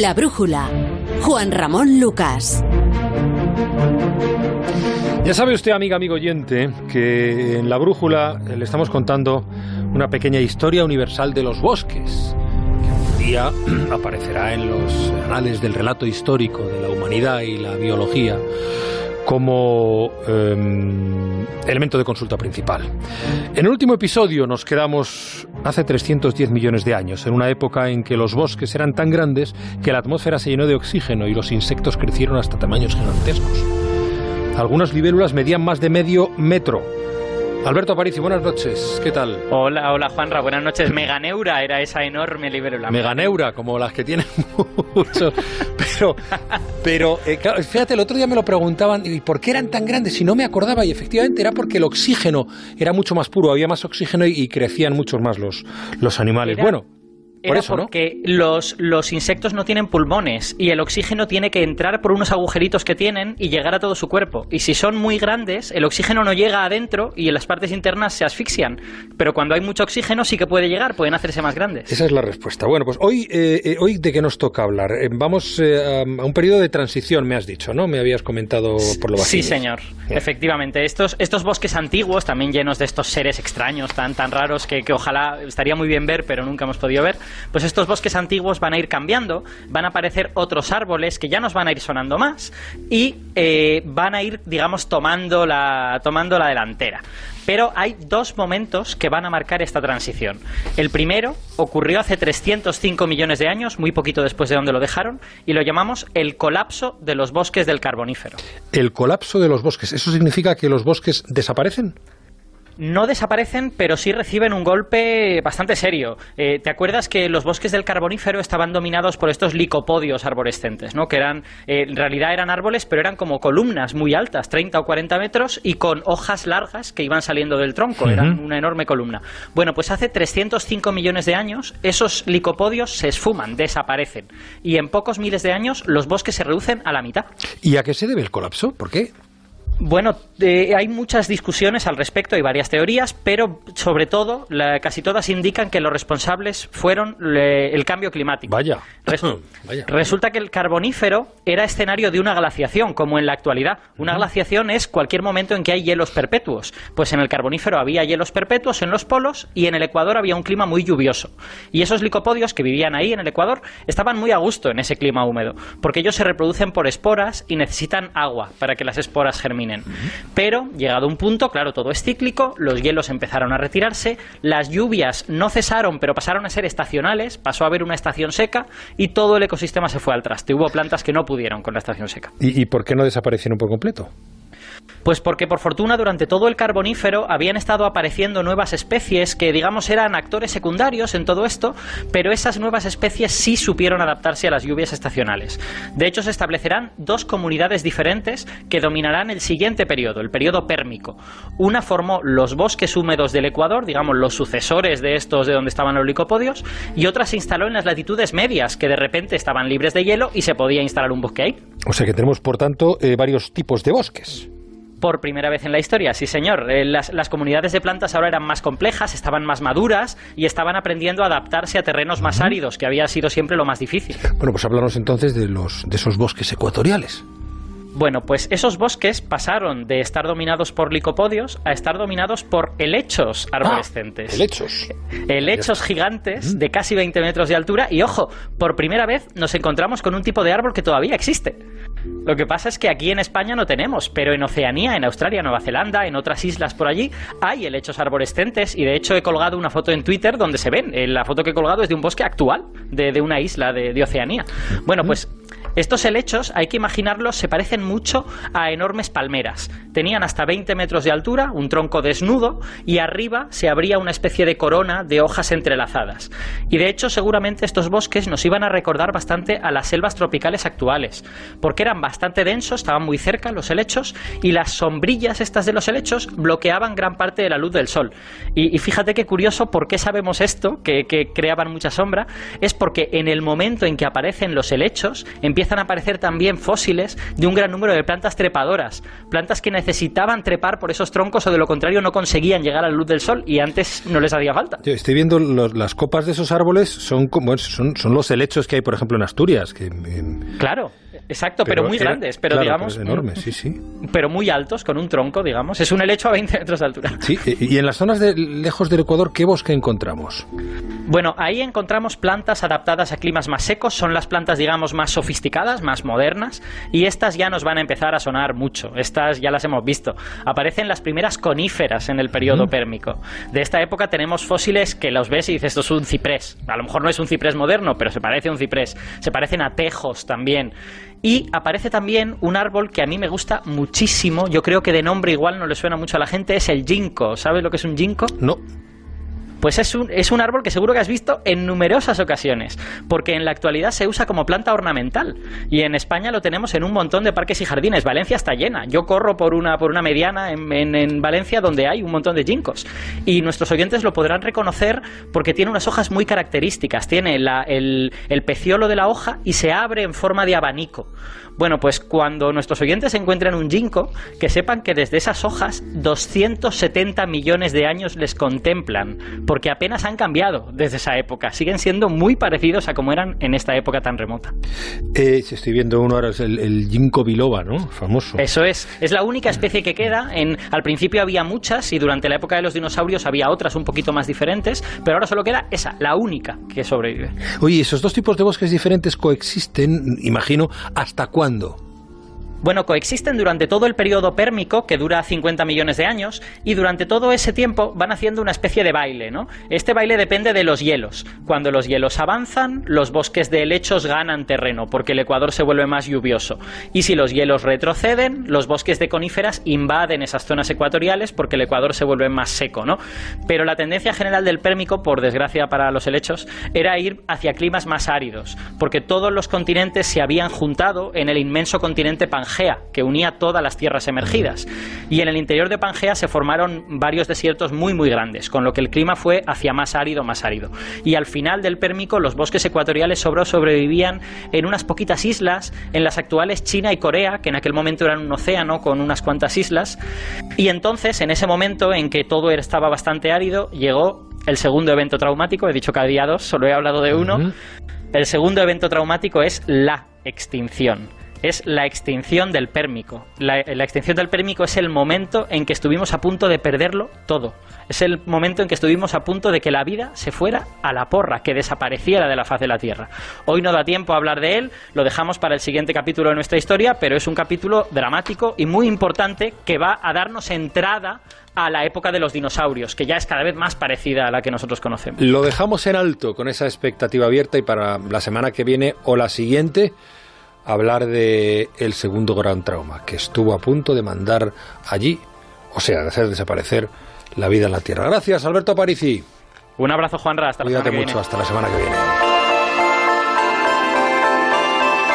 La Brújula. Juan Ramón Lucas. Ya sabe usted, amiga, amigo oyente, que en La Brújula le estamos contando una pequeña historia universal de los bosques, que un día aparecerá en los anales del relato histórico de la humanidad y la biología como em, elemento de consulta principal. En el último episodio nos quedamos hace 310 millones de años, en una época en que los bosques eran tan grandes que la atmósfera se llenó de oxígeno y los insectos crecieron hasta tamaños gigantescos. Algunas libélulas medían más de medio metro Alberto Aparici, buenas noches. ¿Qué tal? Hola, hola Juanra, buenas noches. Meganeura era esa enorme libélula. Meganeura, como las que tienen muchos. Pero, pero eh, fíjate, el otro día me lo preguntaban, ¿y por qué eran tan grandes? Si no me acordaba, y efectivamente era porque el oxígeno era mucho más puro, había más oxígeno y, crecían muchos más los, los animales. Bueno. Era porque los, los insectos no tienen pulmones y el oxígeno tiene que entrar por unos agujeritos que tienen y llegar a todo su cuerpo. Y si son muy grandes, el oxígeno no llega adentro y en las partes internas se asfixian. Pero cuando hay mucho oxígeno sí que puede llegar, pueden hacerse más grandes. Esa es la respuesta. Bueno, pues hoy, eh, eh, hoy ¿de qué nos toca hablar? Eh, vamos a un periodo de transición, me has dicho, ¿no? Me habías comentado por lo básico. Sí, señor. Efectivamente. Estos, estos bosques antiguos, también llenos de estos seres extraños tan, tan raros que, que ojalá estaría muy bien ver, pero nunca hemos podido ver pues estos bosques antiguos van a ir cambiando, van a aparecer otros árboles que ya nos van a ir sonando más y eh, van a ir, digamos, tomando la, tomando la delantera. Pero hay dos momentos que van a marcar esta transición. El primero ocurrió hace 305 millones de años, muy poquito después de donde lo dejaron, y lo llamamos el colapso de los bosques del Carbonífero. ¿El colapso de los bosques? ¿Eso significa que los bosques desaparecen? No desaparecen, pero sí reciben un golpe bastante serio. Eh, ¿Te acuerdas que los bosques del Carbonífero estaban dominados por estos licopodios arborescentes, ¿no? que eran, eh, en realidad eran árboles, pero eran como columnas muy altas, 30 o 40 metros, y con hojas largas que iban saliendo del tronco, eran una enorme columna. Bueno, pues hace 305 millones de años esos licopodios se esfuman, desaparecen, y en pocos miles de años los bosques se reducen a la mitad. ¿Y a qué se debe el colapso? ¿Por qué? Bueno, eh, hay muchas discusiones al respecto, hay varias teorías, pero sobre todo, casi todas indican que los responsables fueron el cambio climático. Vaya. Resulta que el carbonífero era escenario de una glaciación, como en la actualidad. Una glaciación es cualquier momento en que hay hielos perpetuos. Pues en el carbonífero había hielos perpetuos en los polos y en el Ecuador había un clima muy lluvioso. Y esos licopodios que vivían ahí en el Ecuador estaban muy a gusto en ese clima húmedo, porque ellos se reproducen por esporas y necesitan agua para que las esporas germinen. Pero, llegado un punto, claro, todo es cíclico, los hielos empezaron a retirarse, las lluvias no cesaron, pero pasaron a ser estacionales, pasó a haber una estación seca y todo el ecosistema se fue al traste. Hubo plantas que no pudieron con la estación seca. ¿Y, y por qué no desaparecieron por completo? Pues porque por fortuna durante todo el carbonífero habían estado apareciendo nuevas especies que digamos eran actores secundarios en todo esto, pero esas nuevas especies sí supieron adaptarse a las lluvias estacionales. De hecho se establecerán dos comunidades diferentes que dominarán el siguiente periodo, el periodo pérmico. Una formó los bosques húmedos del Ecuador, digamos los sucesores de estos de donde estaban los licopodios, y otra se instaló en las latitudes medias, que de repente estaban libres de hielo y se podía instalar un bosque ahí. O sea que tenemos por tanto eh, varios tipos de bosques por primera vez en la historia, sí señor. Eh, las, las, comunidades de plantas ahora eran más complejas, estaban más maduras y estaban aprendiendo a adaptarse a terrenos más áridos, que había sido siempre lo más difícil. Bueno, pues háblanos entonces de, los, de esos bosques ecuatoriales. Bueno, pues esos bosques pasaron de estar dominados por licopodios a estar dominados por helechos ah, arborescentes. helechos. Helechos gigantes mm. de casi 20 metros de altura. Y ojo, por primera vez nos encontramos con un tipo de árbol que todavía existe. Lo que pasa es que aquí en España no tenemos, pero en Oceanía, en Australia, Nueva Zelanda, en otras islas por allí, hay helechos arborescentes. Y de hecho he colgado una foto en Twitter donde se ven. Eh, la foto que he colgado es de un bosque actual, de, una isla de, de Oceanía. Bueno, pues estos helechos, hay que imaginarlos, se parecen mucho a enormes palmeras. Tenían hasta 20 metros de altura, un tronco desnudo, y arriba se abría una especie de corona de hojas entrelazadas. Y de hecho, seguramente estos bosques nos iban a recordar bastante a las selvas tropicales actuales, porque eran bastante densos, estaban muy cerca los helechos, y las sombrillas estas de los helechos bloqueaban gran parte de la luz del sol. Y, fíjate qué curioso, ¿por qué sabemos esto, que, creaban mucha sombra? Es porque en el momento en que aparecen los helechos, empiezan empiezan a aparecer también fósiles de un gran número de plantas trepadoras, plantas que necesitaban trepar por esos troncos o de lo contrario no conseguían llegar a la luz del sol y antes no les hacía falta. Yo estoy viendo las copas de esos árboles, son, como, son, son los helechos que hay, por ejemplo, en Asturias. Que, Claro. Exacto, pero, muy grandes, pero digamos. enormes, sí, sí. Pero muy altos, con un tronco, digamos. Es un helecho a 20 metros de altura. Sí, y en las zonas de, lejos del Ecuador, ¿qué bosque encontramos? Bueno, ahí encontramos plantas adaptadas a climas más secos, son las plantas, digamos, más sofisticadas, más modernas, y estas ya nos van a empezar a sonar mucho. Estas ya las hemos visto. Aparecen las primeras coníferas en el periodo pérmico. De esta época tenemos fósiles que los ves y dices, esto es un ciprés. A lo mejor no es un ciprés moderno, pero se parece a un ciprés. Se parecen a tejos también. Y aparece también un árbol que a mí me gusta muchísimo, yo creo que de nombre igual no le suena mucho a la gente, es el ginkgo. ¿Sabes lo que es un ginkgo? No. Pues es un, es un árbol que seguro que has visto en numerosas ocasiones, porque en la actualidad se usa como planta ornamental y en España lo tenemos en un montón de parques y jardines. Valencia está llena. Yo corro por una, por una mediana en, en, Valencia donde hay un montón de ginkgos y nuestros oyentes lo podrán reconocer porque tiene unas hojas muy características. Tiene el, el peciolo de la hoja y se abre en forma de abanico. Bueno, pues cuando nuestros oyentes encuentren un ginkgo, que sepan que desde esas hojas 270 millones de años les contemplan, porque apenas han cambiado desde esa época. Siguen siendo muy parecidos a como eran en esta época tan remota. Eh, estoy viendo uno ahora, es el, el ginkgo biloba, ¿no? Famoso. Eso es. Es la única especie que queda. En, al principio había muchas y durante la época de los dinosaurios había otras un poquito más diferentes, pero ahora solo queda esa, la única que sobrevive. Oye, esos dos tipos de bosques diferentes coexisten, imagino, ¿hasta cuándo? Bueno, coexisten durante todo el periodo pérmico, que dura 50 millones de años, y durante todo ese tiempo van haciendo una especie de baile, ¿no? Este baile depende de los hielos. Cuando los hielos avanzan, los bosques de helechos ganan terreno, porque el Ecuador se vuelve más lluvioso. Y si los hielos retroceden, los bosques de coníferas invaden esas zonas ecuatoriales, porque el Ecuador se vuelve más seco, ¿no? Pero la tendencia general del pérmico, por desgracia para los helechos, era ir hacia climas más áridos, porque todos los continentes se habían juntado en el inmenso continente Pangea que unía todas las tierras emergidas. Y en el interior de Pangea se formaron varios desiertos muy muy grandes, con lo que el clima fue hacia más árido, más árido. Y al final del Pérmico los bosques ecuatoriales sobrevivían en unas poquitas islas, en las actuales China y Corea, que en aquel momento eran un océano con unas cuantas islas. Y entonces, en ese momento en que todo estaba bastante árido, llegó el segundo evento traumático, he dicho que había dos, solo he hablado de uno. El segundo evento traumático es la extinción es la extinción del pérmico. La, extinción del pérmico es el momento en que estuvimos a punto de perderlo todo. Es el momento en que estuvimos a punto de que la vida se fuera a la porra, que desapareciera de la faz de la Tierra. Hoy no da tiempo a hablar de él, lo dejamos para el siguiente capítulo de nuestra historia, pero es un capítulo dramático y muy importante que va a darnos entrada a la época de los dinosaurios, que ya es cada vez más parecida a la que nosotros conocemos. Lo dejamos en alto con esa expectativa abierta y para la semana que viene o la siguiente hablar de el segundo gran trauma, que estuvo a punto de mandar allí, o sea, de hacer desaparecer la vida en la Tierra. Gracias, Alberto Aparici. Un abrazo, Juanra. Hasta la semana que mucho. Hasta la semana que viene.